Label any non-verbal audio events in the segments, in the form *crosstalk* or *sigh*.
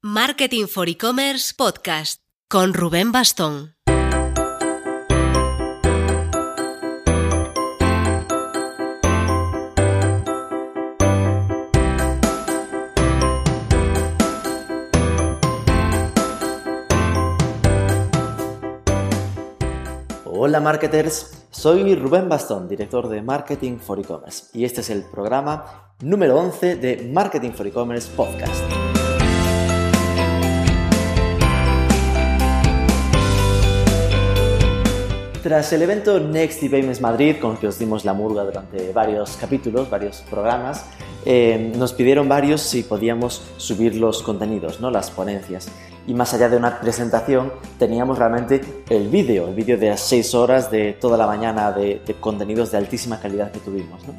Marketing for E-Commerce Podcast con Rubén Bastón. Hola marketers, soy Rubén Bastón, director de Marketing for E-Commerce y este es el programa número 11 de Marketing for E-Commerce Podcast. Tras el evento Next Payments Madrid, con el que os dimos la murga durante varios capítulos, varios programas, eh, nos pidieron varios si podíamos subir los contenidos, ¿no? las ponencias. Y más allá de una presentación, teníamos realmente el vídeo, el vídeo de las 6 horas de toda la mañana de, de contenidos de altísima calidad que tuvimos. ¿no?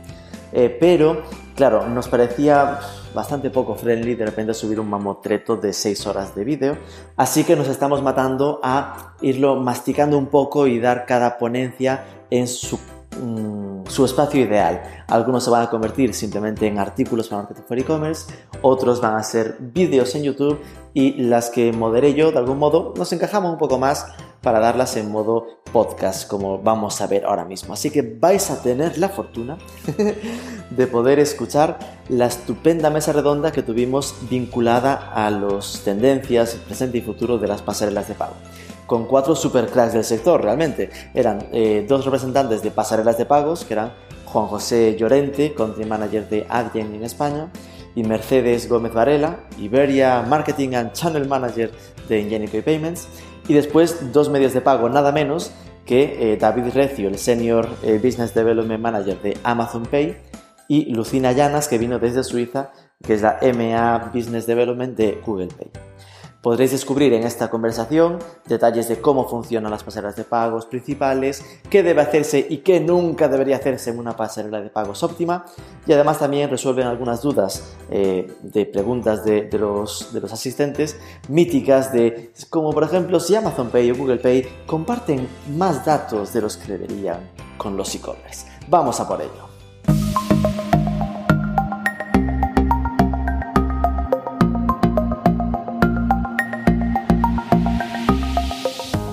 Eh, pero, claro, nos parecía bastante poco friendly de repente subir un mamotreto de 6 horas de vídeo, así que nos estamos matando a irlo masticando un poco y dar cada ponencia en su, mm, su espacio ideal. Algunos se van a convertir simplemente en artículos para Marketing for E-Commerce, otros van a ser vídeos en YouTube y las que moderé yo, de algún modo, nos encajamos un poco más para darlas en modo podcast, como vamos a ver ahora mismo. Así que vais a tener la fortuna *laughs* de poder escuchar la estupenda mesa redonda que tuvimos vinculada a las tendencias presente y futuro de las pasarelas de pago. Con cuatro supercracks del sector, realmente. Eran eh, dos representantes de pasarelas de pagos, que eran Juan José Llorente, Country Manager de Adyen en España, y Mercedes Gómez Varela, Iberia Marketing and Channel Manager de Ingenico Payments, y después dos medios de pago, nada menos que eh, David Recio, el Senior eh, Business Development Manager de Amazon Pay, y Lucina Llanas, que vino desde Suiza, que es la MA Business Development de Google Pay. Podréis descubrir en esta conversación detalles de cómo funcionan las pasarelas de pagos principales, qué debe hacerse y qué nunca debería hacerse en una pasarela de pagos óptima y además también resuelven algunas dudas eh, de preguntas de, los, de los asistentes míticas de como por ejemplo si Amazon Pay o Google Pay comparten más datos de los que deberían con los e-commerce. Vamos a por ello.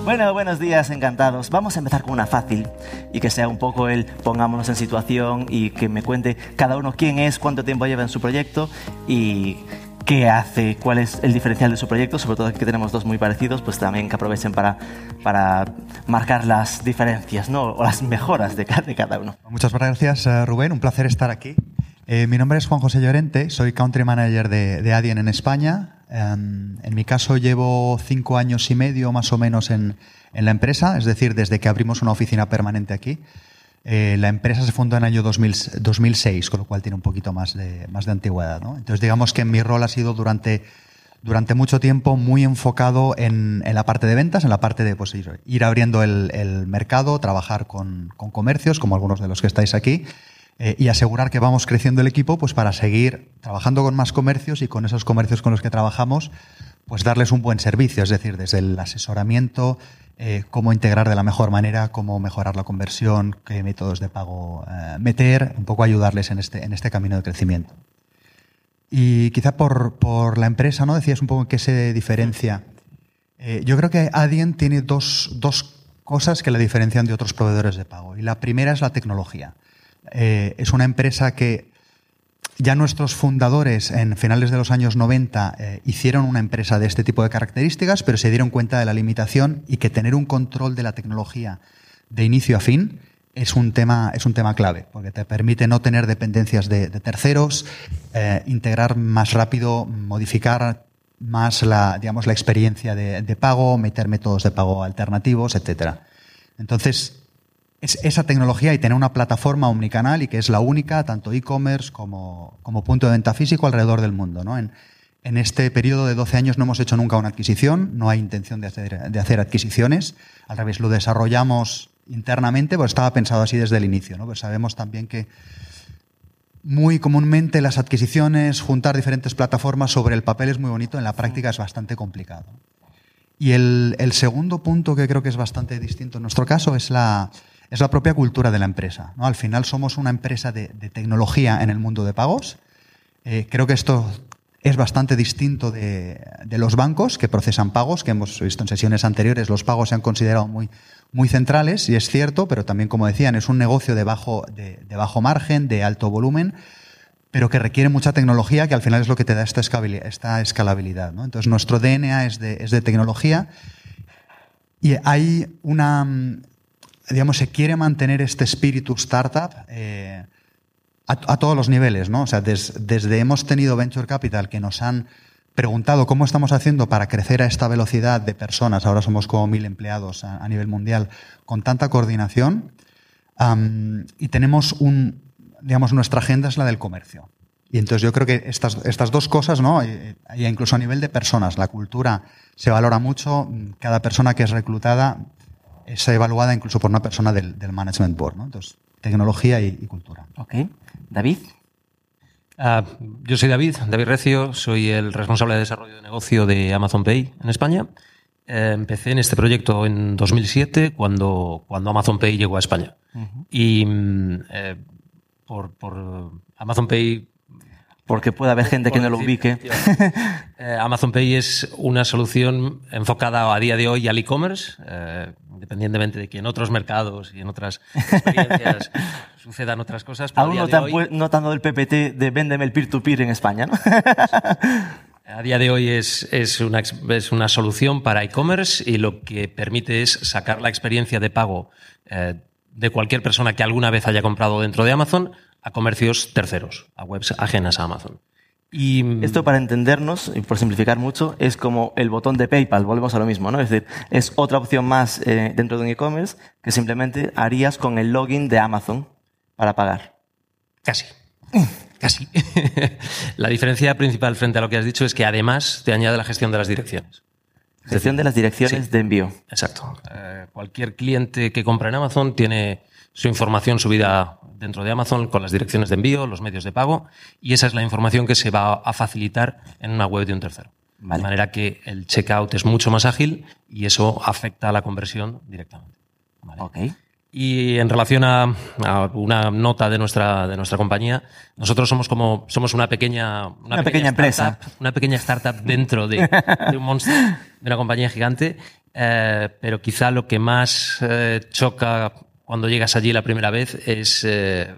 Bueno, buenos días, encantados. Vamos a empezar con una fácil y que sea un poco el pongámonos en situación y que me cuente cada uno quién es, cuánto tiempo lleva en su proyecto y qué hace, cuál es el diferencial de su proyecto, sobre todo aquí que tenemos dos muy parecidos, pues también que aprovechen para, para marcar las diferencias ¿no? o las mejoras de cada, de cada uno. Muchas gracias, eh, Rubén. Un placer estar aquí. Eh, mi nombre es Juan José Llorente, soy Country Manager de, de Adyen en España. Em, en mi caso llevo cinco años y medio más o menos en, en la empresa, es decir, desde que abrimos una oficina permanente aquí. Eh, la empresa se fundó en el año 2000, 2006, con lo cual tiene un poquito más de, más de antigüedad. ¿no? Entonces, digamos que mi rol ha sido durante, durante mucho tiempo muy enfocado en, en la parte de ventas, en la parte de pues, ir, ir abriendo el, el, mercado, trabajar con, con, comercios, como algunos de los que estáis aquí, eh, y asegurar que vamos creciendo el equipo pues, para seguir trabajando con más comercios y con esos comercios con los que trabajamos, pues darles un buen servicio, es decir, desde el asesoramiento, eh, cómo integrar de la mejor manera, cómo mejorar la conversión, qué métodos de pago eh, meter, un poco ayudarles en este, en este camino de crecimiento. Y quizá por, por la empresa, ¿no? Decías un poco qué se diferencia. Yo creo que Adyen tiene dos, dos cosas que la diferencian de otros proveedores de pago. Y la primera es la tecnología. Eh, es una empresa que ya nuestros fundadores en finales de los años 90 eh, hicieron una empresa de este tipo de características, pero se dieron cuenta de la limitación y que tener un control de la tecnología de inicio a fin es un tema, es un tema clave, porque te permite no tener dependencias de, terceros, eh, integrar más rápido, modificar más la, digamos, la experiencia de, de pago, meter métodos de pago alternativos, etcétera. Entonces, es esa tecnología y tener una plataforma omnicanal y que es la única, tanto e-commerce como, como, punto de venta físico alrededor del mundo. ¿no? En, en, este periodo de 12 años no hemos hecho nunca una adquisición, no hay intención de hacer, de hacer adquisiciones, al revés, lo desarrollamos internamente, pues estaba pensado así desde el inicio. ¿no? Pues sabemos también que muy comúnmente las adquisiciones, juntar diferentes plataformas sobre el papel es muy bonito, en la práctica es bastante complicado. Y el, el segundo punto que creo que es bastante distinto en nuestro caso es la, es la propia cultura de la empresa. ¿no? Al final somos una empresa de, tecnología en el mundo de pagos. Eh, creo que esto es bastante distinto de, los bancos que procesan pagos, que hemos visto en sesiones anteriores, los pagos se han considerado muy, muy centrales, y es cierto, pero también, como decían, es un negocio de bajo, de, bajo margen, de alto volumen, pero que requiere mucha tecnología, que al final es lo que te da esta, esta escalabilidad. Entonces, nuestro DNA es de, es de tecnología y hay una, digamos, se quiere mantener este espíritu startup. Eh, a, todos los niveles, ¿no? O sea, desde hemos tenido Venture Capital que nos han preguntado cómo estamos haciendo para crecer a esta velocidad de personas, ahora somos como mil empleados a, nivel mundial, con tanta coordinación, y tenemos un, digamos, nuestra agenda es la del comercio. Y entonces yo creo que estas, estas dos cosas, ¿no? incluso a nivel de personas, la cultura se valora mucho, cada persona que es reclutada es evaluada incluso por una persona del, del Management Board, ¿no? Entonces, tecnología y, y cultura. Ok. David. Ah, yo soy David, David Recio, soy el responsable de desarrollo de negocio de Amazon Pay en España. Eh, empecé en este proyecto en 2007 cuando, cuando Amazon Pay llegó a España. Y mm, eh, por, por, Amazon Pay porque puede haber gente que no lo ubique. *laughs* Eh, Amazon Pay es una solución enfocada a día de hoy al e-commerce, eh, independientemente de que en otros mercados y en otras experiencias *laughs* sucedan otras cosas. Aún no están notando el PPT de véndeme el peer-to-peer en España, ¿no? A día de hoy es, es, una, es una solución para e-commerce y lo que permite es sacar la experiencia de pago eh, de cualquier persona que alguna vez haya comprado dentro de Amazon a comercios terceros, a webs ajenas a Amazon. Y, mm, Esto para entendernos, y por simplificar mucho, es como el botón de PayPal, volvemos a lo mismo, ¿no? Es decir, es otra opción más eh, dentro de un e-commerce que simplemente harías con el login de Amazon para pagar. Casi. *laughs* Casi. *laughs* la diferencia principal frente a lo que has dicho es que además te añade la gestión de las direcciones. Gestión de las direcciones de envío. Exacto. Eh, cualquier cliente que compra en Amazon tiene su información subida dentro de Amazon con las direcciones de envío, los medios de pago, y esa es la información que se va a facilitar en una web de un tercero. De manera que el checkout es mucho más ágil y eso afecta a la conversión directamente. Y en relación a, una nota de nuestra, de nuestra compañía, nosotros somos como somos una pequeña, una, pequeña, empresa, una pequeña startup dentro de, un monstruo, de una compañía gigante. Eh, pero quizá lo que más eh, choca cuando llegas allí la primera vez es eh,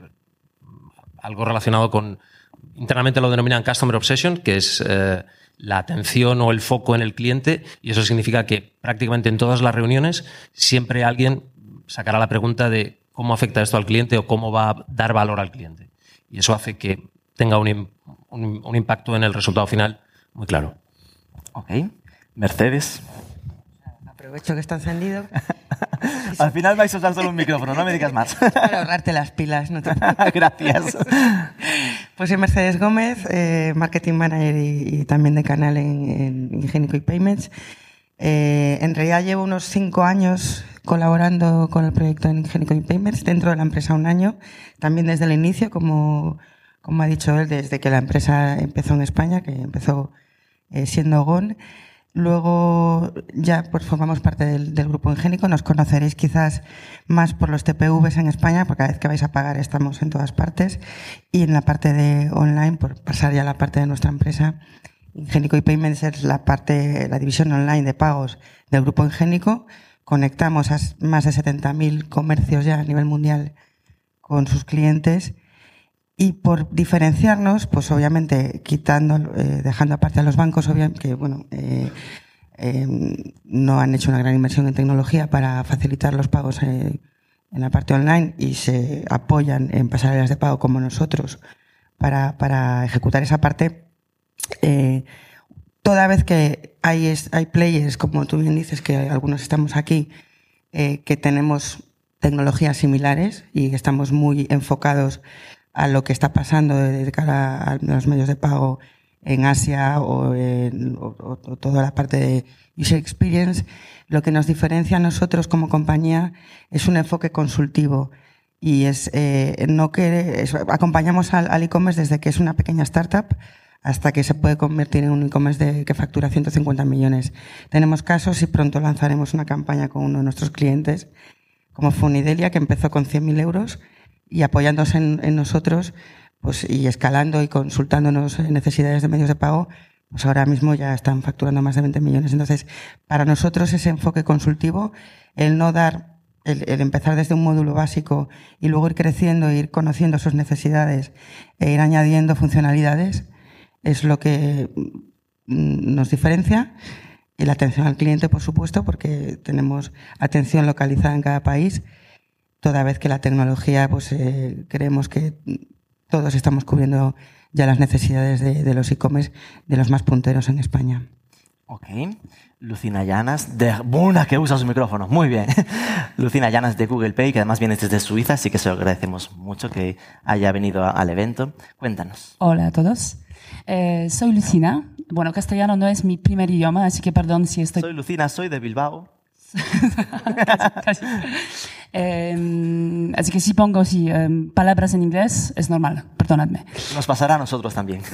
algo relacionado con, internamente lo denominan Customer Obsession, que es eh, la atención o el foco en el cliente, y eso significa que prácticamente en todas las reuniones siempre alguien sacará la pregunta de cómo afecta esto al cliente o cómo va a dar valor al cliente. Y eso hace que tenga un, un impacto en el resultado final muy claro. Ok. Mercedes. Aprovecho que está encendido. *laughs* Al final vais a usar solo un micrófono, no me digas más. *laughs* Para ahorrarte las pilas. No Gracias. Pues soy Mercedes Gómez, eh, Marketing Manager y, también de canal en, Ingenico y Payments. Eh, en realidad llevo unos cinco años colaborando con el proyecto en Ingenico y Payments, dentro de la empresa un año, también desde el inicio, como, como ha dicho él, desde que la empresa empezó en España, que empezó eh, siendo GON. Luego ya pues formamos parte del, grupo Ingénico. Nos conoceréis quizás más por los TPVs en España, porque cada vez que vais a pagar estamos en todas partes. Y en la parte de online, por pasar ya a la parte de nuestra empresa, Ingénico y Payments es la parte, la división online de pagos del grupo Ingénico. Conectamos a más de 70.000 comercios ya a nivel mundial con sus clientes y por diferenciarnos, pues obviamente quitando, eh, dejando aparte a los bancos, obviamente, que bueno, eh, eh, no han hecho una gran inversión en tecnología para facilitar los pagos en la parte online y se apoyan en pasarelas de pago como nosotros para, para ejecutar esa parte. toda vez que hay, hay players, como tú bien dices, que algunos estamos aquí, que tenemos tecnologías similares y estamos muy enfocados a lo que está pasando de cara a los medios de pago en Asia o, en, toda la parte de user experience, lo que nos diferencia a nosotros como compañía es un enfoque consultivo y es eh, no que acompañamos al e-commerce desde que es una pequeña startup hasta que se puede convertir en un e-commerce que factura 150 millones. Tenemos casos y pronto lanzaremos una campaña con uno de nuestros clientes, como Funidelia, que empezó con 100.000 euros y apoyándose en, nosotros pues, y escalando y consultándonos necesidades de medios de pago, pues ahora mismo ya están facturando más de 20 millones. Entonces, para nosotros ese enfoque consultivo, el no dar, el, empezar desde un módulo básico y luego ir creciendo, ir conociendo sus necesidades e ir añadiendo funcionalidades, es lo que mm, nos diferencia. Y la atención al cliente, por supuesto, porque tenemos atención localizada en cada país toda vez que la tecnología, pues eh, creemos que todos estamos cubriendo ya las necesidades de, los e-commerce de los más punteros en España. Ok. Lucina Llanas, de Buna, que usa sus micrófonos. Muy bien. *laughs* Lucina Llanas de Google Pay, que además viene desde Suiza, así que se lo agradecemos mucho que haya venido al evento. Cuéntanos. Hola a todos. Eh, soy Lucina. Bueno, castellano no es mi primer idioma, así que perdón si estoy... Soy Lucina, soy de Bilbao. *laughs* Em, así que si pongo si, em, palabras en inglés, es normal, perdonadme. Nos pasará a nosotros también. *laughs*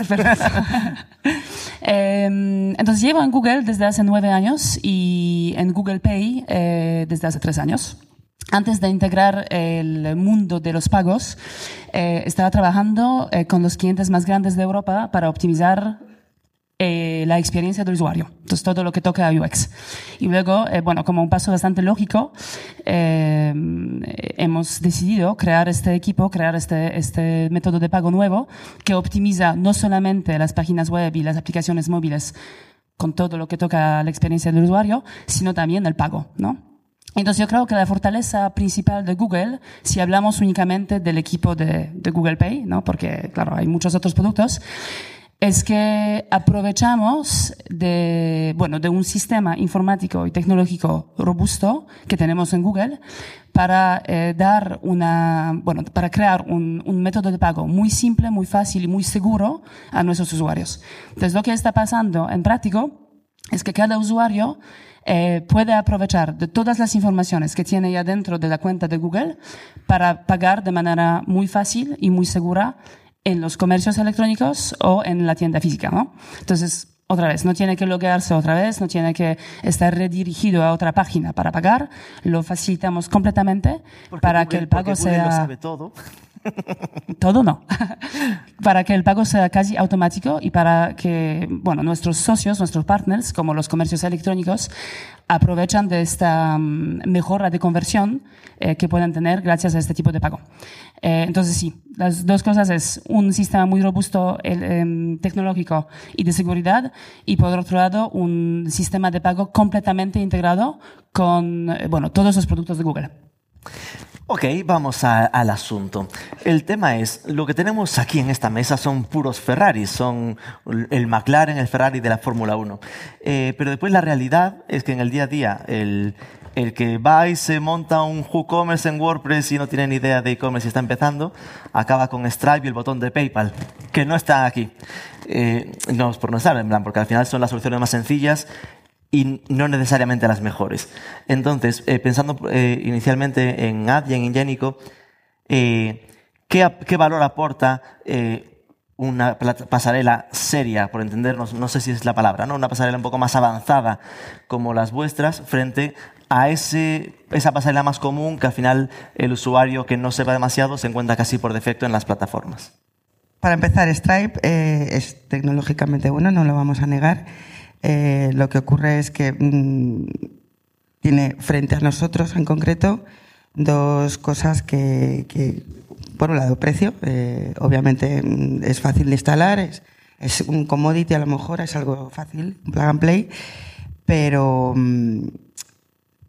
Em, entonces llevo en Google desde hace nueve años y en Google Pay eh, desde hace tres años. Antes de integrar el mundo de los pagos, eh, estaba trabajando eh, con los clientes más grandes de Europa para optimizar eh, la experiencia del usuario. Entonces, todo lo que toca a UX. Y luego, eh, bueno, como un paso bastante lógico, eh, hemos decidido crear este equipo, crear este, este método de pago nuevo que optimiza no solamente las páginas web y las aplicaciones móviles con todo lo que toca a la experiencia del usuario, sino también el pago, ¿no? Entonces yo creo que la fortaleza principal de Google, si hablamos únicamente del equipo de, de Google Pay, ¿no? porque claro, hay muchos otros productos, es que aprovechamos de, bueno, de un sistema informático y tecnológico robusto que tenemos en Google para eh, dar una, bueno, para crear un, un, método de pago muy simple, muy fácil y muy seguro a nuestros usuarios. Entonces, lo que está pasando en práctico es que cada usuario eh, puede aprovechar de todas las informaciones que tiene ya dentro de la cuenta de Google para pagar de manera muy fácil y muy segura en los comercios electrónicos o en la tienda física, ¿no? Entonces, otra vez, no tiene que loguearse otra vez, no tiene que estar redirigido a otra página para pagar, lo facilitamos completamente para que el pago sea... Lo sabe todo. Todo no. *laughs* para que el pago sea casi automático y para que, bueno, nuestros socios, nuestros partners, como los comercios electrónicos, aprovechan de esta mm, mejora de conversión eh, que pueden tener gracias a este tipo de pago. Eh, entonces, sí, las dos cosas es un sistema muy robusto em, tecnológico y de seguridad y por otro lado un sistema de pago completamente integrado con eh, bueno, todos los productos de Google. Ok, vamos al asunto. El tema es, lo que tenemos aquí en esta mesa son puros Ferraris, son el McLaren, el Ferrari de la Fórmula 1. Eh, pero después la realidad es que en el día a día, el, el que va y se monta un WooCommerce en WordPress y no tiene ni idea de e-commerce y está empezando, acaba con Stripe y el botón de PayPal, que no está aquí. Eh, no es por no estar, en plan, porque al final son las soluciones más sencillas y no necesariamente las mejores. Entonces, eh, pensando eh, inicialmente en Ad y en Ingenico, ¿qué, ¿qué, valor aporta una pasarela seria, por entendernos, no sé si es la palabra, ¿no? una pasarela un poco más avanzada como las vuestras frente a ese, esa pasarela más común que al final el usuario que no sepa demasiado se encuentra casi por defecto en las plataformas? Para empezar, Stripe eh, es tecnológicamente bueno, no lo vamos a negar. Eh, lo que ocurre es que mm, tiene frente a nosotros en concreto dos cosas que, por un lado, precio. Eh, obviamente mm, es fácil de instalar, es, un commodity a lo mejor, es algo fácil, plug and play, pero mm,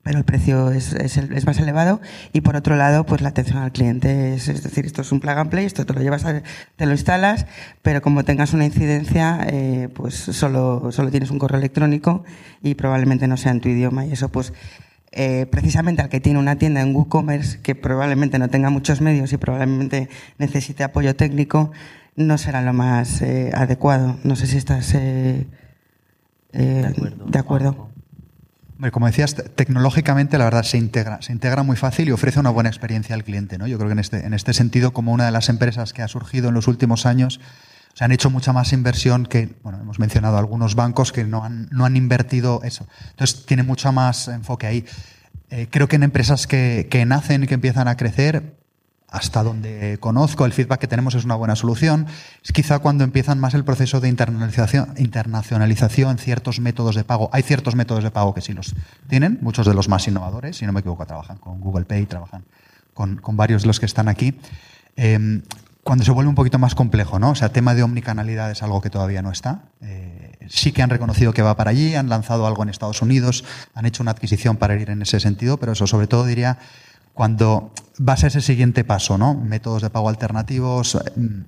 pero el precio es, es, más elevado. Y por otro lado pues la atención al cliente es, es, decir esto es un plug and play esto te lo llevas te lo instalas pero como tengas una incidencia eh, pues solo solo tienes un correo electrónico y probablemente no sea en tu idioma. Y eso pues eh, precisamente al que tiene una tienda en WooCommerce que probablemente no tenga muchos medios y probablemente necesite apoyo técnico no será lo más eh, adecuado. No sé si estás de acuerdo, de acuerdo. Como decías, tecnológicamente la verdad se integra, se integra muy fácil y ofrece una buena experiencia al cliente. ¿no? Yo creo que en este, en este sentido, como una de las empresas que ha surgido en los últimos años, se han hecho mucha más inversión que, bueno, hemos mencionado algunos bancos que no han, no han invertido eso. Entonces, tiene mucho más enfoque ahí. Eh, creo que en empresas que, que nacen y que empiezan a crecer, hasta donde conozco, el feedback que tenemos es una buena solución. Es quizá cuando empiezan más el proceso de internacionalización, ciertos métodos de pago. Hay ciertos métodos de pago que sí los tienen, muchos de los más innovadores, si no me equivoco, trabajan con Google Pay, trabajan con, varios de los que están aquí. Eh, cuando se vuelve un poquito más complejo, ¿no? O sea, tema de omnicanalidad es algo que todavía no está. Eh, sí que han reconocido que va para allí, han lanzado algo en Estados Unidos, han hecho una adquisición para ir en ese sentido, pero eso sobre todo diría cuando vas a ese siguiente paso, ¿no? Métodos de pago alternativos,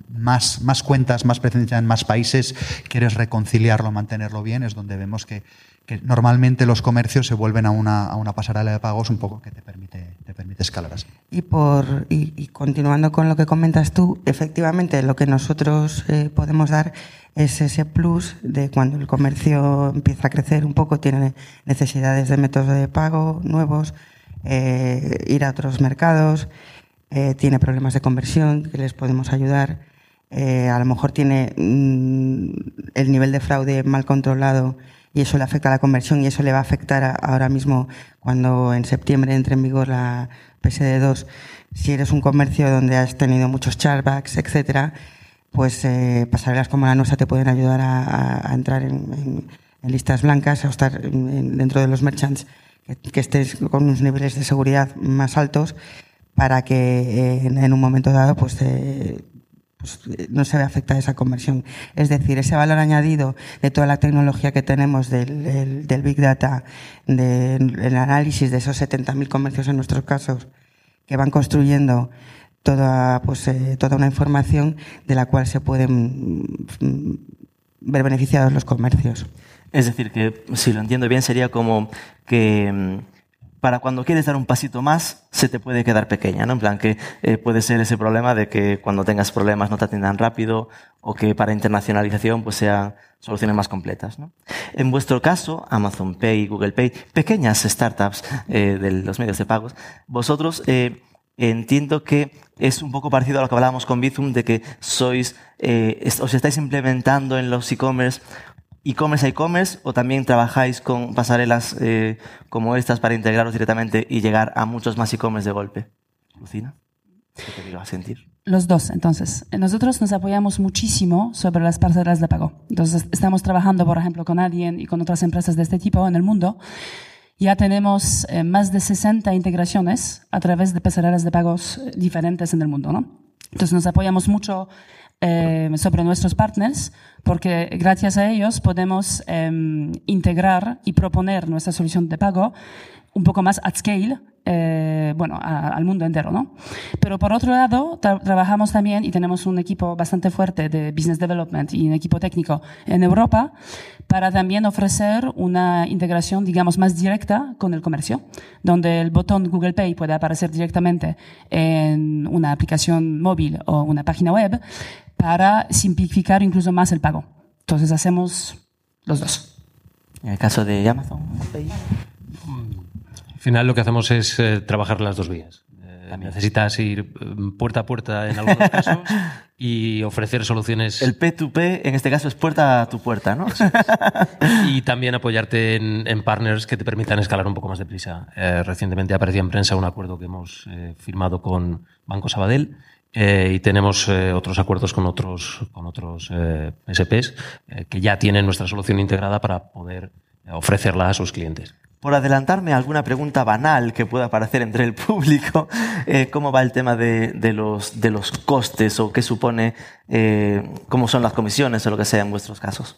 más, más cuentas, más presencia en más países, quieres reconciliarlo, mantenerlo bien, es donde vemos que, que normalmente los comercios se vuelven a una, a una, pasarela de pagos un poco que te permite, te permite escalar así. Y, por, y, y continuando con lo que comentas tú, efectivamente lo que nosotros eh, podemos dar es ese plus de cuando el comercio empieza a crecer un poco, tiene necesidades de métodos de pago nuevos, eh, ir a otros mercados, eh, tiene problemas de conversión que les podemos ayudar, eh, a lo mejor tiene mm, el nivel de fraude mal controlado y eso le afecta a la conversión y eso le va a afectar a, ahora mismo cuando en septiembre entre en vigor la PSD2. Si eres un comercio donde has tenido muchos chargebacks, etcétera, pues eh, pasarelas como la nuestra te pueden ayudar a, entrar en, listas blancas, a estar en, dentro de los merchants que estés con unos niveles de seguridad más altos para que eh, en, un momento dado pues, eh, pues, no se vea afectada esa conversión. Es decir, ese valor añadido de toda la tecnología que tenemos del, Big Data, del de, análisis de esos 70.000 comercios en nuestros casos, que van construyendo toda, pues, eh, toda una información de la cual se pueden mm, ver beneficiados los comercios. Es decir, que si lo entiendo bien sería como que mm, para cuando quieres dar un pasito más se te puede quedar pequeña, ¿no? En plan que eh, puede ser ese problema de que cuando tengas problemas no te atiendan rápido o que para internacionalización pues sean soluciones más completas, ¿no? En vuestro caso, Amazon Pay, Google Pay, pequeñas startups eh, de los medios de pagos, vosotros eh, entiendo que es un poco parecido a lo que hablábamos con Bizum de que sois, os estáis implementando en los e-commerce e-commerce a e-commerce o también trabajáis con pasarelas eh, como estas para integraros directamente y llegar a muchos más e-commerce de golpe? Lucina, ¿qué te a sentir? Los dos, entonces. Nosotros nos apoyamos muchísimo sobre las pasarelas de pago. Entonces, estamos trabajando, por ejemplo, con Adyen y con otras empresas de este tipo en el mundo. Ya tenemos eh, más de 60 integraciones a través de pasarelas de pagos diferentes en el mundo, ¿no? Entonces, nos apoyamos mucho eh, sobre nuestros partners, porque gracias a ellos podemos eh, integrar y proponer nuestra solución de pago un poco más at scale, eh, bueno, al mundo entero, ¿no? Pero por otro lado, tra trabajamos también y tenemos un equipo bastante fuerte de business development y un equipo técnico en Europa para también ofrecer una integración, digamos, más directa con el comercio, donde el botón Google Pay puede aparecer directamente en una aplicación móvil o una página web para simplificar incluso más el pago. Entonces hacemos los dos. En el caso de Amazon Pay. Al final lo que hacemos es eh, trabajar las dos vías. Eh, necesitas ir puerta a puerta en algunos *laughs* casos y ofrecer soluciones. El P2P en este caso es puerta a tu puerta, ¿no? Sí. y también apoyarte en, en, partners que te permitan escalar un poco más deprisa. Eh, recientemente aparecía en prensa un acuerdo que hemos eh, firmado con Banco Sabadell eh, y tenemos eh, otros acuerdos con otros, con otros eh, SPs que ya tienen nuestra solución integrada para poder ofrecerla a sus clientes. Por adelantarme a alguna pregunta banal que pueda aparecer entre el público, eh, ¿cómo va el tema de, de, los, de los costes o qué supone, eh, cómo son las comisiones o lo que sea en vuestros casos?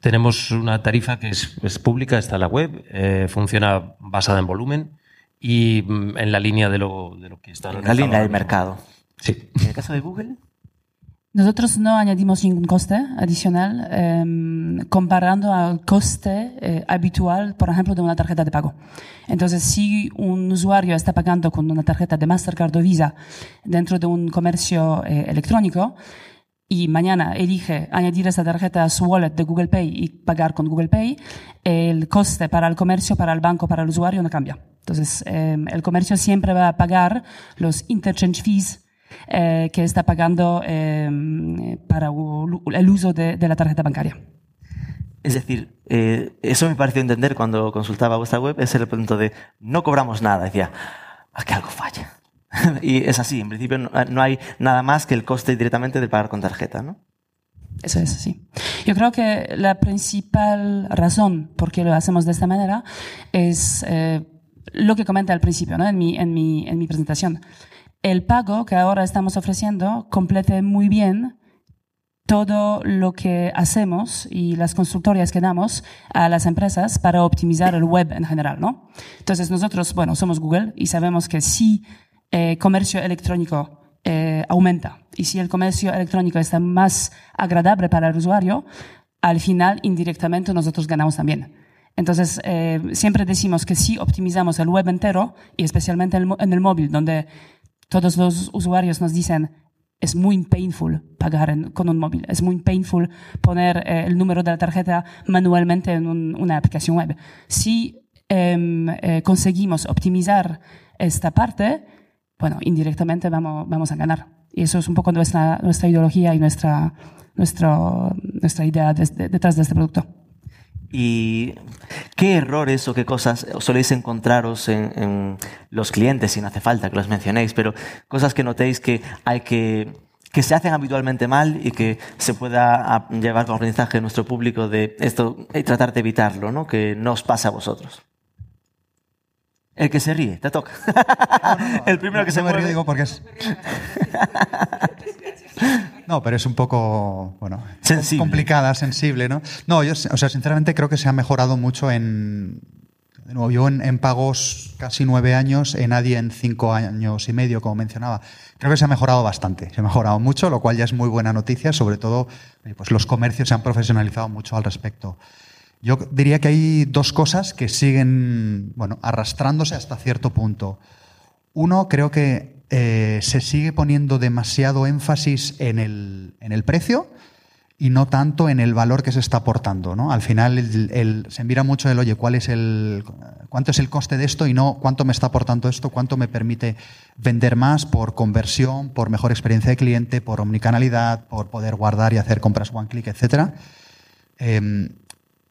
Tenemos una tarifa que es, es pública, está en la web, eh, funciona basada en volumen y mm, en la línea de lo, de lo que está en la línea del mercado. Sí. ¿En el caso de Google? Nosotros no añadimos ningún coste adicional eh, comparando al coste eh, habitual, por ejemplo, de una tarjeta de pago. Entonces, si un usuario está pagando con una tarjeta de Mastercard o Visa dentro de un comercio eh, electrónico y mañana elige añadir esa tarjeta a su wallet de Google Pay y pagar con Google Pay, el coste para el comercio, para el banco, para el usuario no cambia. Entonces, el comercio siempre va a pagar los interchange fees eh, que está pagando eh, para el uso de, de, la tarjeta bancaria. Es decir, eh, eso me pareció entender cuando consultaba vuestra web, es el punto de no cobramos nada. Decía, aquí algo falla. *laughs* y es así, en principio no, hay nada más que el coste directamente de pagar con tarjeta, ¿no? Eso es así. Yo creo que la principal razón por qué lo hacemos de esta manera es eh, lo que comenté al principio, ¿no? en, mi, en, mi, en mi presentación. El pago que ahora estamos ofreciendo complete muy bien todo lo que hacemos y las consultorías que damos a las empresas para optimizar el web en general, ¿no? Entonces nosotros, bueno, somos Google y sabemos que si eh, comercio electrónico eh, aumenta y si el comercio electrónico está más agradable para el usuario, al final indirectamente nosotros ganamos también. Entonces, eh, siempre decimos que si optimizamos el web entero y especialmente en el móvil, donde todos los usuarios nos dicen es muy painful pagar con un móvil, es muy painful poner eh, el número de la tarjeta manualmente en una aplicación web. Si em, eh, conseguimos optimizar esta parte, bueno, indirectamente vamos, vamos a ganar. Y eso es un poco nuestra, nuestra ideología y nuestra, nuestra idea detrás de este producto. ¿Y qué errores o qué cosas soléis encontraros en, los clientes, si no hace falta que los mencionéis, pero cosas que notéis que hay que que se hacen habitualmente mal y que se pueda llevar con aprendizaje nuestro público de esto y tratar de evitarlo, ¿no? Que no os pase a vosotros. El que se ríe, te toca. *laughs* el primero que se mueve. digo porque es. *laughs* No, pero es un poco, bueno, complicada, sensible, ¿no? No, yo, o sea, sinceramente creo que se ha mejorado mucho en, de nuevo, yo en, pagos casi nueve años, en nadie en cinco años y medio, como mencionaba. Creo que se ha mejorado bastante, se ha mejorado mucho, lo cual ya es muy buena noticia, sobre todo, pues los comercios se han profesionalizado mucho al respecto. Yo diría que hay dos cosas que siguen, bueno, arrastrándose hasta cierto punto. Uno, creo que eh, se sigue poniendo demasiado énfasis en el, en el, precio y no tanto en el valor que se está aportando. ¿no? Al final se mira mucho el, oye, ¿cuál es el, ¿cuánto es el coste de esto y no cuánto me está aportando esto, cuánto me permite vender más por conversión, por mejor experiencia de cliente, por omnicanalidad, por poder guardar y hacer compras one click, etc. Em,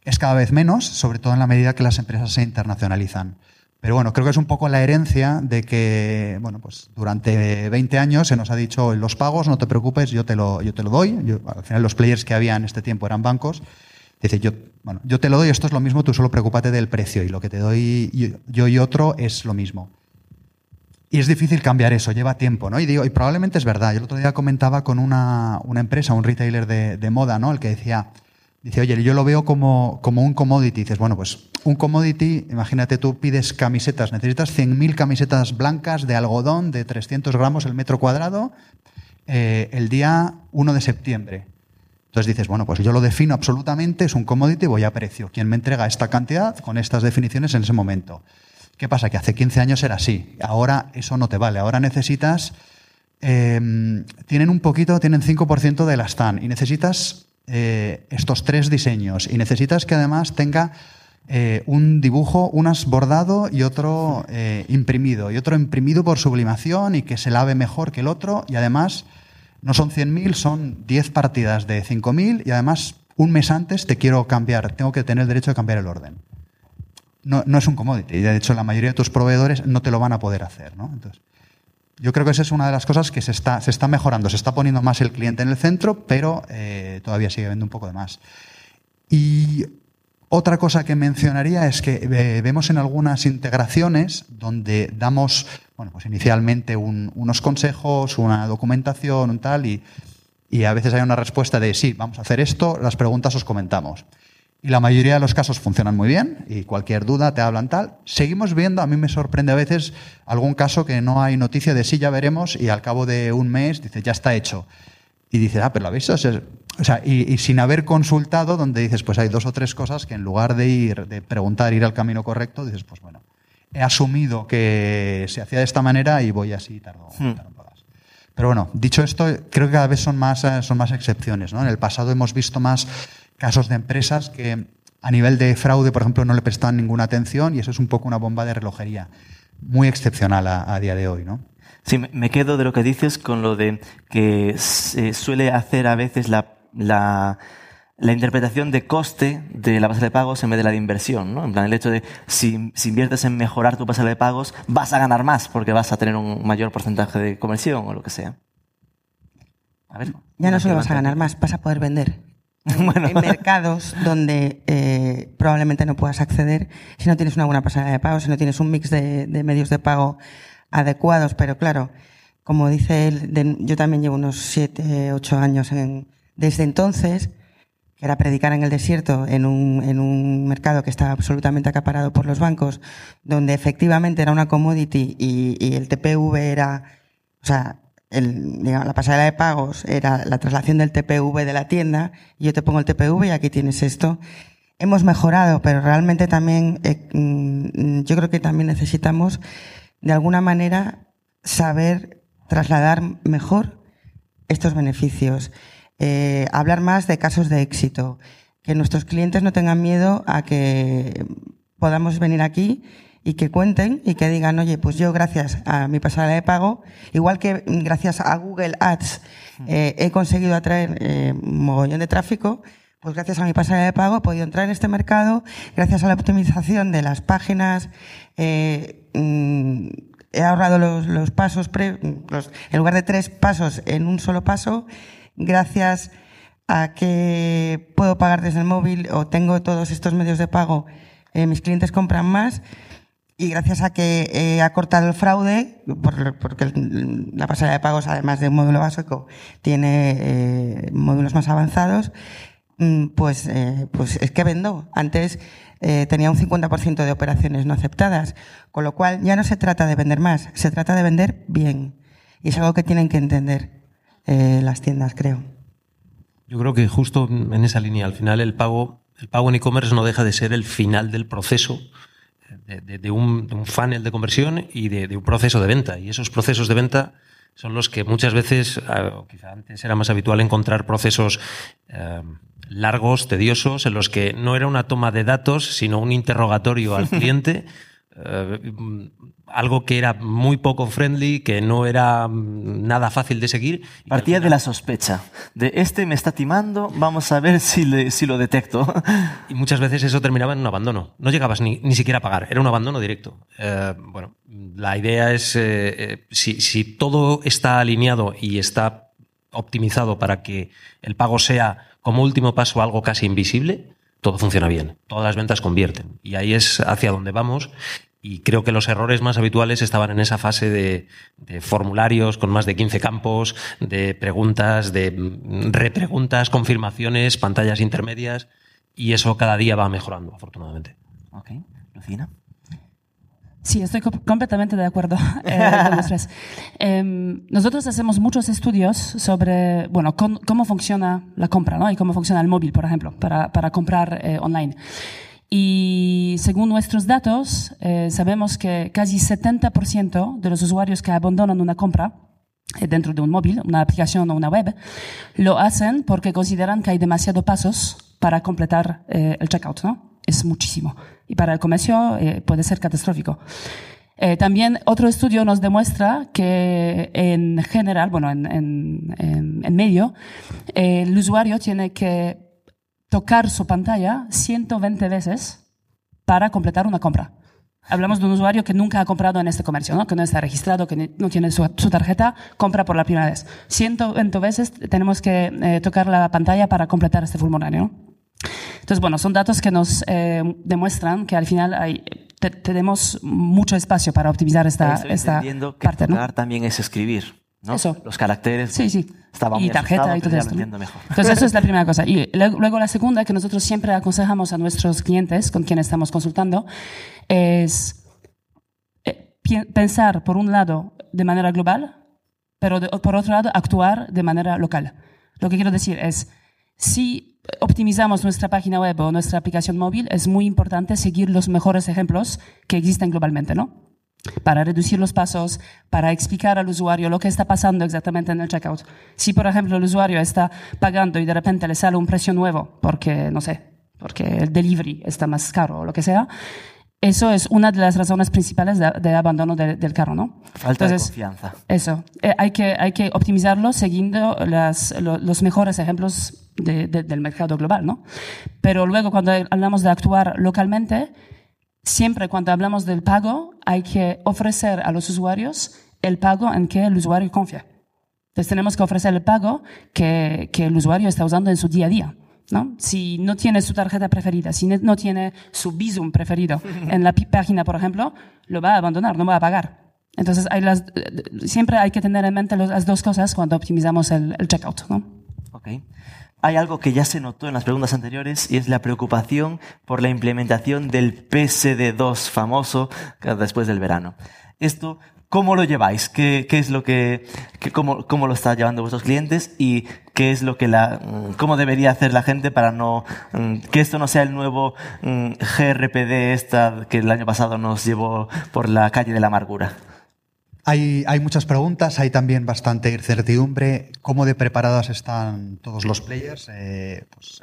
es cada vez menos, sobre todo en la medida que las empresas se internacionalizan. Pero bueno, creo que es un poco la herencia de que, bueno, pues durante 20 años se nos ha dicho los pagos, no te preocupes, yo te lo, yo te lo doy. al final los players que había en este tiempo eran bancos. Dice, yo, bueno, yo te lo doy, esto es lo mismo, tú solo preocúpate del precio y lo que te doy yo, y otro es lo mismo. Y es difícil cambiar eso, lleva tiempo, ¿no? Y digo, y probablemente es verdad. Yo el otro día comentaba con una, una empresa, un retailer de, de moda, ¿no? El que decía, Dice, oye, yo lo veo como, como un commodity. dices, bueno, pues un commodity, imagínate tú pides camisetas, necesitas 100.000 camisetas blancas de algodón de 300 gramos el metro cuadrado eh, el día 1 de septiembre. Entonces dices, bueno, pues yo lo defino absolutamente, es un commodity, voy a precio. ¿Quién me entrega esta cantidad con estas definiciones en ese momento? ¿Qué pasa? Que hace 15 años era así. Ahora eso no te vale. Ahora necesitas... Em, tienen un poquito, tienen 5% de la STAN y necesitas eh, estos tres diseños y necesitas que además tenga eh, un dibujo, unas bordado y otro eh, imprimido, y otro imprimido por sublimación y que se lave mejor que el otro, y además no son 100.000, son 10 partidas de 5.000, y además un mes antes te quiero cambiar, tengo que tener el derecho de cambiar el orden. No, no es un commodity, y de hecho la mayoría de tus proveedores no te lo van a poder hacer. ¿no? Entonces, yo creo que esa es una de las cosas que se está, se está mejorando. Se está poniendo más el cliente en el centro, pero eh, todavía sigue viendo un poco de más. Y otra cosa que mencionaría es que eh, vemos en algunas integraciones donde damos, bueno, pues inicialmente unos consejos, una documentación, un tal, y, y a veces hay una respuesta de sí, vamos a hacer esto, las preguntas os comentamos. Y la mayoría de los casos funcionan muy bien y cualquier duda te hablan tal. Seguimos viendo, a mí me sorprende a veces algún caso que no hay noticia de sí, ya veremos y al cabo de un mes dice, ya está hecho. Y dices, ah, pero lo habéis visto. O sea, y, sin haber consultado, donde dices, pues hay dos o tres cosas que en lugar de ir, de preguntar, ir al camino correcto, dices, pues bueno, he asumido que se hacía de esta manera y voy así, tardo, hmm. tardo Pero bueno, dicho esto, creo que cada vez son más, son más excepciones. ¿no? En el pasado hemos visto más casos de empresas que a nivel de fraude, por ejemplo, no le prestan ninguna atención y eso es un poco una bomba de relojería. Muy excepcional a, día de hoy, ¿no? Sí, me quedo de lo que dices con lo de que se suele hacer a veces la, la interpretación de coste de la pasarela de pagos en vez de la de inversión, ¿no? En plan, el hecho de si, si inviertes en mejorar tu pasarela de pagos, vas a ganar más porque vas a tener un mayor porcentaje de conversión o lo que sea. A ver, ya no solo vas a ganar más, vas a poder vender. *laughs* bueno. En mercados donde eh, probablemente no puedas acceder si no tienes una buena pasarela de pagos, si no tienes un mix de, medios de pago adecuados, pero claro, como dice él, yo también llevo unos siete, ocho años en, desde entonces, que era predicar en el desierto en un, en un mercado que estaba absolutamente acaparado por los bancos, donde efectivamente era una commodity y el TPV era, o sea, el, digamos, la pasarela de pagos era la traslación del TPV de la tienda, yo te pongo el TPV y aquí tienes esto. Hemos mejorado, pero realmente también, eh, mm, yo creo que también necesitamos, de alguna manera, saber trasladar mejor estos beneficios, eh, hablar más de casos de éxito, que nuestros clientes no tengan miedo a que podamos venir aquí y que cuenten y que digan, oye, pues yo gracias a mi pasarela de pago, igual que gracias a Google Ads eh, he conseguido atraer eh, un mogollón de tráfico, pues gracias a mi pasarela de pago he podido entrar en este mercado, gracias a la optimización de las páginas, eh, mm, he ahorrado los, pasos, pre, los, en lugar de tres pasos en un solo paso, gracias a que puedo pagar desde el móvil o tengo todos estos medios de pago, eh, mis clientes compran más y gracias a que he acortado el fraude, porque la pasarela de pagos, además de un módulo básico, tiene eh, módulos más avanzados, mm, pues, eh, pues es que vendo. Antes eh, tenía un 50% de operaciones no aceptadas, con lo cual ya no se trata de vender más, se trata de vender bien. Y es algo que tienen que entender eh, las tiendas, creo. Yo creo que justo en esa línea, al final el pago, el pago en e-commerce no deja de ser el final del proceso de, de, de, un, de un, funnel de conversión y de, un proceso de venta. Y esos procesos de venta son los que muchas veces, o quizá antes era más habitual encontrar procesos eh, largos, tediosos, en los que no era una toma de datos, sino un interrogatorio al *laughs* cliente. Eh, algo que era muy poco friendly, que no era nada fácil de seguir. Partía final... de la sospecha, de este me está timando, vamos a ver si, le, si lo detecto. *laughs* Y muchas veces eso terminaba en un abandono. No llegabas ni, ni siquiera a pagar, era un abandono directo. Eh, bueno, la idea es, eh, si, si todo está alineado y está optimizado para que el pago sea como último paso algo casi invisible, todo funciona bien, todas las ventas convierten. Y ahí es hacia donde vamos. Y creo que los errores más habituales estaban en esa fase de, formularios con más de 15 campos, de preguntas, de repreguntas, confirmaciones, pantallas intermedias. Y eso cada día va mejorando, afortunadamente. Ok. Lucina. Sí, estoy completamente de acuerdo *laughs* eh, con los tres. Eh, nosotros hacemos muchos estudios sobre, bueno, con, cómo funciona la compra, ¿no? Y cómo funciona el móvil, por ejemplo, para, para comprar eh, online. Y según nuestros datos, eh, sabemos que casi 70% de los usuarios que abandonan una compra dentro de un móvil, una aplicación o una web, lo hacen porque consideran que hay demasiados pasos para completar eh, el checkout, ¿no? Es muchísimo. Y para el comercio eh, puede ser catastrófico. Eh, también otro estudio nos demuestra que en general, bueno, en, en, en, en medio, el usuario tiene que tocar su pantalla 120 veces para completar una compra. Hablamos de un usuario que nunca ha comprado en este comercio, ¿no? que no está registrado, que no tiene su, su tarjeta, compra por la primera vez. 120 veces tenemos que eh, tocar la pantalla para completar este formulario. ¿no? Entonces, bueno, son datos que nos eh, demuestran que al final hay, te, tenemos mucho espacio para optimizar esta, Estoy esta entendiendo que parte. ¿no? también es escribir. ¿no? Eso. Los caracteres. Sí, sí. Estaba y tarjeta y todo esto. Entonces, eso es la *laughs* primera cosa. Y luego, la segunda que nosotros siempre aconsejamos a nuestros clientes con quienes estamos consultando es eh, pensar, por un lado, de manera global, pero de- por otro lado, actuar de manera local. Lo que quiero decir es, si optimizamos nuestra página web o nuestra aplicación móvil, es muy importante seguir los mejores ejemplos que existen globalmente, ¿no? Para reducir los pasos, para explicar al usuario lo que está pasando exactamente en el checkout. Si, por ejemplo, el usuario está pagando y de repente le sale un precio nuevo porque, no sé, porque el delivery está más caro o lo que sea, eso es una de las razones principales de, de abandono de- del carro, ¿no? Falta Entonces, de confianza. Eso, Eh, hay, que, hay que optimizarlo siguiendo las- lo- los mejores ejemplos de- del mercado global, ¿no? Pero luego cuando hablamos de actuar localmente, siempre cuando hablamos del pago, hay que ofrecer a los usuarios el pago en que el usuario confía. Entonces tenemos que ofrecer el pago que, que el usuario está usando en su día a día. ¿No? Si no tiene su tarjeta preferida, si no tiene su Bizum preferido en la página, por ejemplo, lo va a abandonar, no va a pagar. Entonces las, eh, siempre hay que tener en mente las dos cosas cuando optimizamos el, el checkout. ¿no? Ok. Hay algo que ya se notó en las preguntas anteriores y es la preocupación por la implementación del PSD2 famoso después del verano. Esto, ¿cómo lo lleváis? ¿Qué, es lo que, cómo, cómo lo está llevando vuestros clientes y qué es lo que la, mm, cómo debería hacer la gente para no, mm, que esto no sea el nuevo mm, GRPD esta que el año pasado nos llevó por la calle de la amargura? Hay, hay muchas preguntas, hay también bastante incertidumbre. ¿Cómo de preparadas están todos los players? Eh, pues,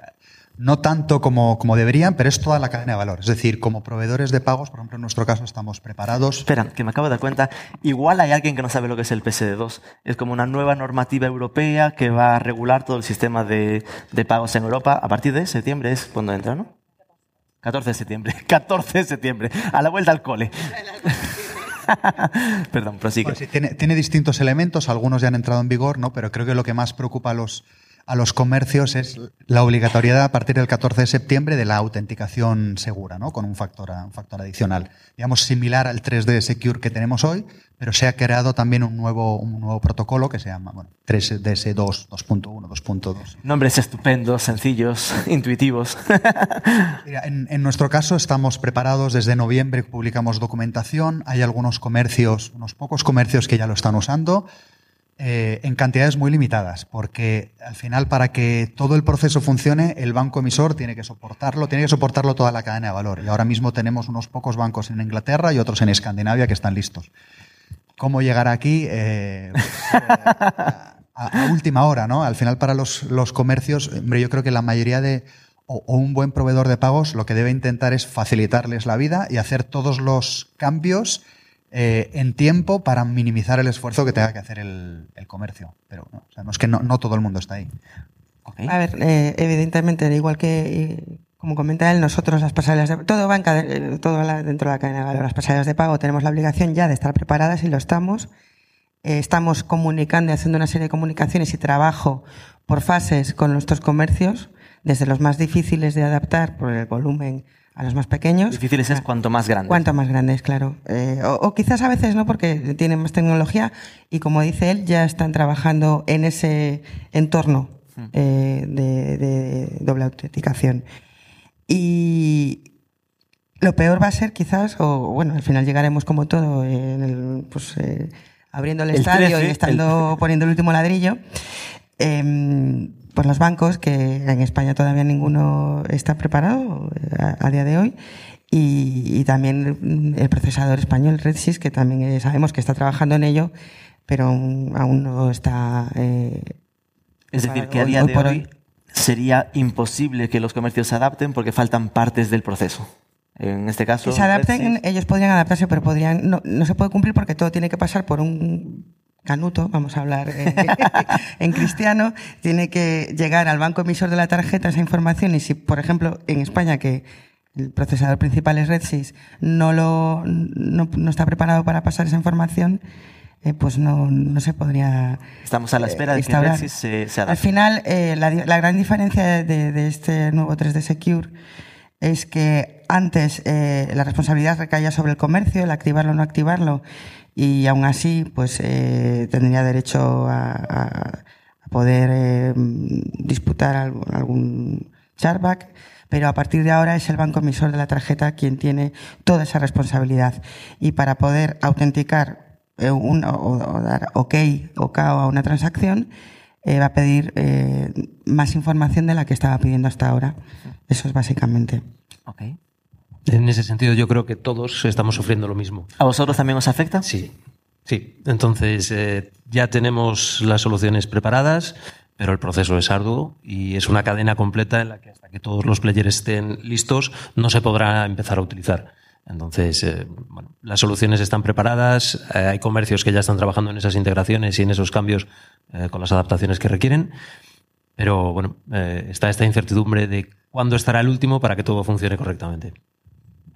no tanto como, como deberían, pero es toda la cadena de valor. Es decir, como proveedores de pagos, por ejemplo, en nuestro caso estamos preparados. Espera, que me acabo de dar cuenta. Igual hay alguien que no sabe lo que es el PSD2. Es como una nueva normativa europea que va a regular todo el sistema de, de pagos en Europa. A partir de septiembre es cuando entra, ¿no? 14 de septiembre. *laughs* 14 de septiembre. A la vuelta al cole. *laughs* Perdón, prosigue. Bueno, sí, tiene, tiene distintos elementos, algunos ya han entrado en vigor, ¿no? pero creo que lo que más preocupa a los, a los comercios es la obligatoriedad a partir del 14 de septiembre de la autenticación segura, ¿no? con un factor, un factor adicional. Digamos, similar al 3D Secure que tenemos hoy, pero se ha creado también un nuevo, un nuevo protocolo que se llama bueno, 3DS2, 2.1, 2.2. Nombres estupendos, sencillos, *laughs* intuitivos. *laughs* Mira, en, en nuestro caso estamos preparados desde noviembre, publicamos documentación, hay algunos comercios, unos pocos comercios que ya lo están usando, eh, en cantidades muy limitadas, porque al final para que todo el proceso funcione, el banco emisor tiene que soportarlo, tiene que soportarlo toda la cadena de valor. Y ahora mismo tenemos unos pocos bancos en Inglaterra y otros en Escandinavia que están listos. ¿Cómo llegar aquí? Eh, pues, a, última hora, ¿no? Al final para los, los comercios, hombre, yo creo que la mayoría de, o un buen proveedor de pagos lo que debe intentar es facilitarles la vida y hacer todos los cambios eh, en tiempo para minimizar el esfuerzo que tenga que hacer el, comercio. Pero no, es que no, todo el mundo está ahí. A ver, eh, evidentemente, igual que, como comenta él, nosotros las pasarelas de todo va eh, todo dentro de la cadena de valor. Las pasarelas de pago tenemos la obligación ya de estar preparadas y lo estamos. Eh, estamos comunicando y haciendo una serie de comunicaciones y trabajo por fases con nuestros comercios, desde los más difíciles de adaptar por el volumen a los más pequeños. Difíciles es cuanto más grande. Cuanto más grandes, claro. Eh, o, o quizás a veces no, porque tienen más tecnología y como dice él, ya están trabajando en ese entorno eh, de, de doble autenticación. Y lo peor va a ser quizás, o bueno, al final llegaremos como todo, en el, pues, eh, abriendo el, El estadio 13, y estando poniendo el último ladrillo. Pues los bancos, que en España todavía ninguno está preparado eh, a, a día de hoy, y, y también el procesador español RedSys, que también eh, sabemos que está trabajando en ello, pero aún, aún no está. eh, Es decir, que a día hoy de por hoy hoy. sería imposible que los comercios se adapten porque faltan partes del proceso. En este caso. que se adapten, ellos podrían adaptarse, pero podrían, no, no se puede cumplir porque todo tiene que pasar por un canuto, vamos a hablar eh, *laughs* en cristiano, tiene que llegar al banco emisor de la tarjeta esa información y si, por ejemplo, en España que el procesador principal es RedSys, no lo no, no está preparado para pasar esa información, eh, pues no, no se podría Estamos a la espera de que instaurar. Red Sys se, se Al adapte. final, eh, la, la gran diferencia de, de este nuevo 3D Secure es que antes eh, la responsabilidad recaía sobre el comercio, el activarlo o no activarlo, y aún así, pues eh, tendría derecho a, a- a poder eh, disputar algún, algún chargeback, pero a partir de ahora es el banco emisor de la tarjeta quien tiene toda esa responsabilidad. Y para poder autenticar eh, un- o, o dar OK o KO a una transacción, eh, va a pedir eh, más información de la que estaba pidiendo hasta ahora. Eso es básicamente. Ok. En ese sentido, yo creo que todos estamos sufriendo lo mismo. ¿A vosotros también os afecta? Sí, sí. Entonces, eh, ya tenemos las soluciones preparadas, pero el proceso es arduo y es una cadena completa en la que hasta que todos los players estén listos no se podrá empezar a utilizar. Entonces, eh, bueno, las soluciones están preparadas, eh, hay comercios que ya están trabajando en esas integraciones y en esos cambios eh, con las adaptaciones que requieren, pero bueno, eh, está esta incertidumbre de cuándo estará el último para que todo funcione correctamente.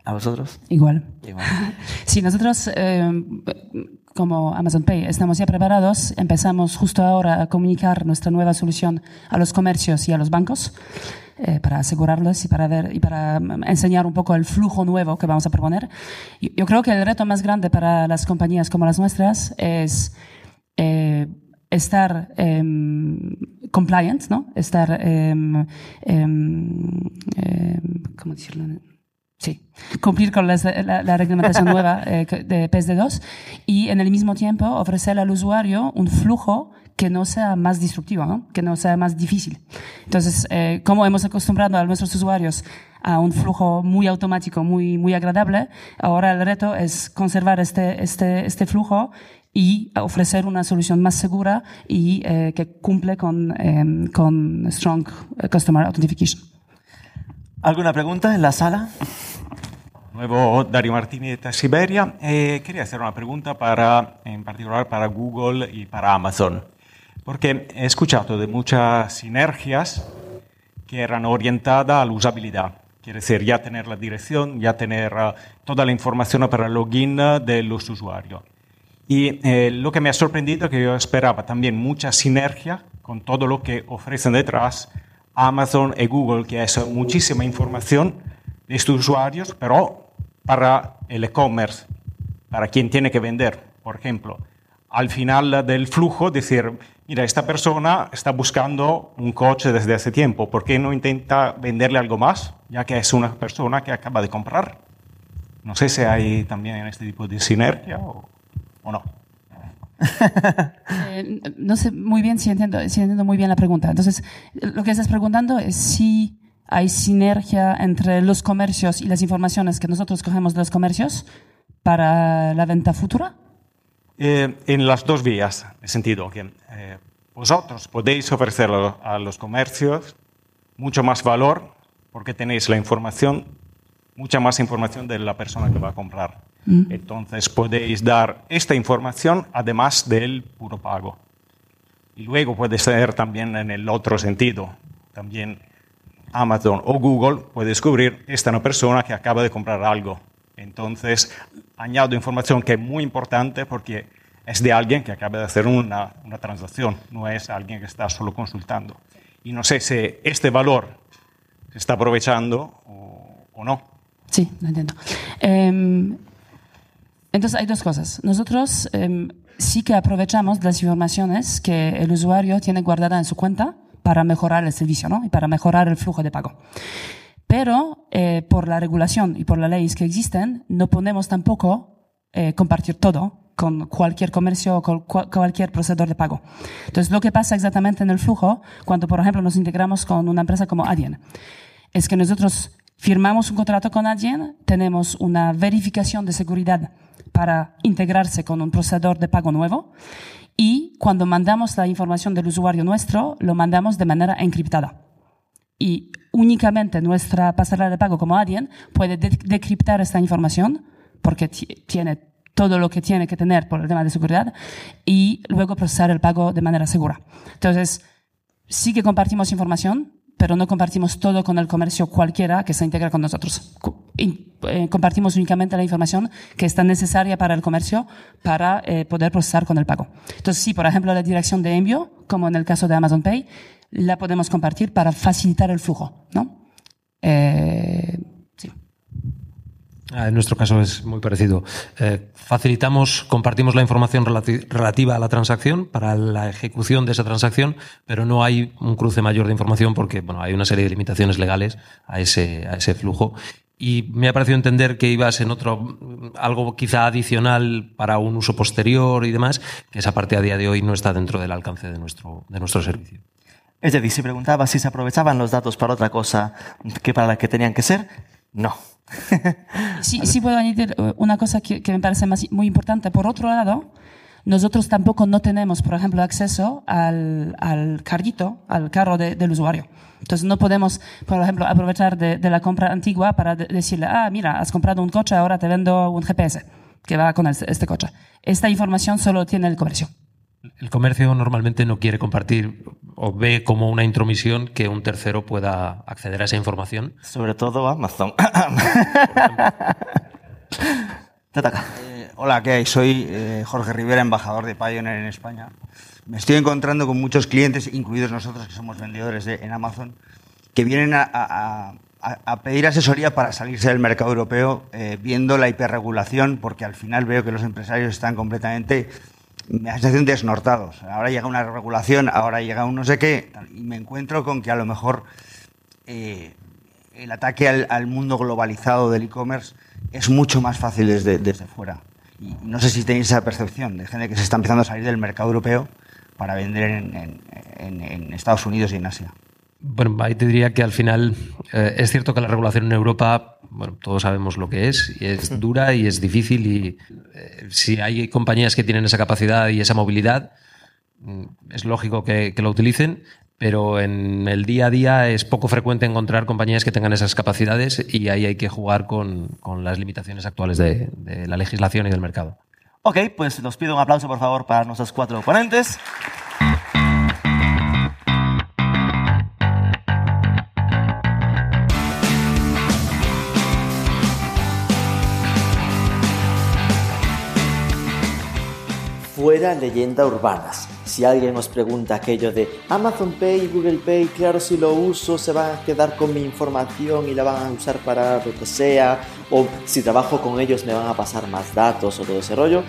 ¿A vosotros? Igual. Igual. *laughs* Sí, nosotros eh, como Amazon Pay estamos ya preparados. Empezamos justo ahora a comunicar nuestra nueva solución a los comercios y a los bancos eh, para asegurarlos y para ver y para mm, enseñar un poco el flujo nuevo que vamos a proponer. Yo, yo creo que el reto más grande para las compañías como las nuestras es eh, estar em, compliant, ¿no? Estar, em, ¿cómo decirlo? Sí, cumplir con las- la, la reglamentación *laughs* nueva eh, de PSD2 y en el mismo tiempo ofrecer al usuario un flujo que no sea más disruptivo, ¿no? que no sea más difícil. Entonces, eh, como hemos acostumbrado a nuestros usuarios a un flujo muy automático, muy, muy agradable, ahora el reto es conservar este, este, este flujo y ofrecer una solución más segura y eh, que cumple con, em, con Strong eh, Customer Authentication. ¿Alguna pregunta en la sala? Nuevo Dario Martínez de Siberia. Eh, quería hacer una pregunta para, en particular para Google y para Amazon, porque he escuchado de muchas sinergias que eran orientadas a la usabilidad. Quiere decir, ya tener la dirección, ya tener ah, toda la información para el login ah, de los usuarios. Y eh, lo que me ha sorprendido es que yo esperaba también mucha sinergia con todo lo que ofrecen detrás Amazon y Google, que es muchísima información de estos usuarios, pero para el e-commerce, para quien tiene que vender, por ejemplo. Al final del flujo, decir, mira, esta persona está buscando un coche desde hace tiempo, ¿por qué no intenta venderle algo más, ya que es una persona que acaba de comprar? No sé si hay también este tipo de sinergia o, o no. Eh, no sé muy bien si entiendo, muy bien la pregunta. Entonces, lo que estás preguntando es si hay sinergia entre los comercios y las informaciones que nosotros cogemos de los comercios para la venta futura. Eh, en las dos vías, en el sentido que eh, vosotros podéis ofrecer a los comercios mucho más valor porque tenéis la información, mucha más información de la persona que va a comprar. Entonces podéis dar esta información además del puro pago. Y luego puede ser también en el otro sentido. También Amazon o Google puede descubrir esta es una persona que acaba de comprar algo. Entonces, añado información que es muy importante porque es de alguien que acaba de hacer una, una transacción, no es alguien que está solo consultando. Y no sé si este valor se está aprovechando o, o no. Sí, lo entiendo. Em, entonces hay dos cosas. Nosotros em, sí que aprovechamos las informaciones que el usuario tiene guardada en su cuenta para mejorar el servicio ¿no? y para mejorar el flujo de pago. Pero eh, por la regulación y por las leyes que existen, no podemos tampoco eh, compartir todo con cualquier comercio o con cua- cualquier procesador de pago. Entonces, lo que pasa exactamente en el flujo, cuando, por ejemplo, nos integramos con una empresa como Adyen, es que nosotros firmamos un contrato con Adyen, tenemos una verificación de seguridad para integrarse con un procesador de pago nuevo y cuando mandamos la información del usuario nuestro, lo mandamos de manera encriptada y únicamente nuestra pasarela de pago como Adyen puede de- decriptar esta información porque ti- tiene todo lo que tiene que tener por el tema de seguridad y luego procesar el pago de manera segura. Entonces, sí que compartimos información, pero no compartimos todo con el comercio cualquiera que se integra con nosotros. Eh, compartimos únicamente la información que está necesaria para el comercio para eh, poder procesar con el pago. Entonces, sí, por ejemplo, la dirección de envío, como en el caso de Amazon Pay, la podemos compartir para facilitar el flujo, ¿no? Eh, En nuestro caso es muy parecido. Eh, facilitamos, compartimos la información relati- relativa a la transacción para la ejecución de esa transacción, pero no hay un cruce mayor de información porque bueno, hay una serie de limitaciones legales a ese, a ese flujo. Y me ha parecido entender que ibas en otro, algo quizá adicional para un uso posterior y demás, que esa parte a día de hoy no está dentro del alcance de nuestro, de nuestro servicio. Es decir, si preguntaba si se aprovechaban los datos para otra cosa que para la que tenían que ser, no. *laughs* Sí, sí puedo añadir eh, una cosa que, que me parece más, muy importante. Por otro lado, nosotros tampoco no tenemos, por ejemplo, acceso al, al carrito, al carro de- del usuario. Entonces no podemos, por ejemplo, aprovechar de, de la compra antigua para de- decirle, ah, mira, has comprado un coche, ahora te vendo un GPS que va con este, este coche. Esta información solo tiene el comercio. El comercio normalmente no quiere compartir o ve como una intromisión que un tercero pueda acceder a esa información. Sobre todo Amazon. Te toca. Eh, hola, ¿qué hay? Soy eh, Jorge Rivera, embajador de Pioneer en España. Me estoy encontrando con muchos clientes, incluidos nosotros que somos vendedores de- en Amazon, que vienen a, a- a- a pedir asesoría para salirse del mercado europeo eh, viendo la hiperregulación, porque al final veo que los empresarios están completamente, me sensación, desnortados. Ahora llega una regulación, ahora llega un no sé qué, y me encuentro con que a lo mejor eh, el ataque al, mundo globalizado del e-commerce es mucho más fácil desde, desde fuera. Y no sé si tenéis esa percepción de gente que se está empezando a salir del mercado europeo para vender en, en- en- en Estados Unidos y en Asia. Bueno, ahí te diría que al final eh, es cierto que la regulación en Europa, bueno, todos sabemos lo que es, y es dura y es difícil y eh, si hay compañías que tienen esa capacidad y esa movilidad, mm, es lógico que, que lo utilicen, pero en el día a día es poco frecuente encontrar compañías que tengan esas capacidades y ahí hay que jugar con, con las limitaciones actuales de, de la legislación y del mercado. ok, pues los pido un aplauso por favor para nuestros cuatro oponentes. Fuera leyenda urbanas. Si alguien os pregunta aquello de Amazon Pay y Google Pay, claro, si lo uso se van a quedar con mi información y la van a usar para lo que sea, o si trabajo con ellos me van a pasar más datos o todo ese rollo,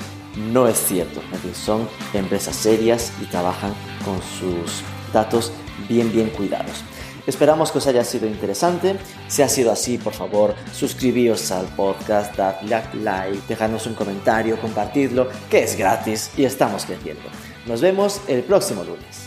no es cierto. Son empresas serias y trabajan con sus datos bien, bien cuidados. Esperamos que os haya sido interesante. Si ha sido así, por favor, suscribíos al podcast, dadle like, dejadnos un comentario, compartidlo, que es gratis y estamos creciendo. Nos vemos el próximo lunes.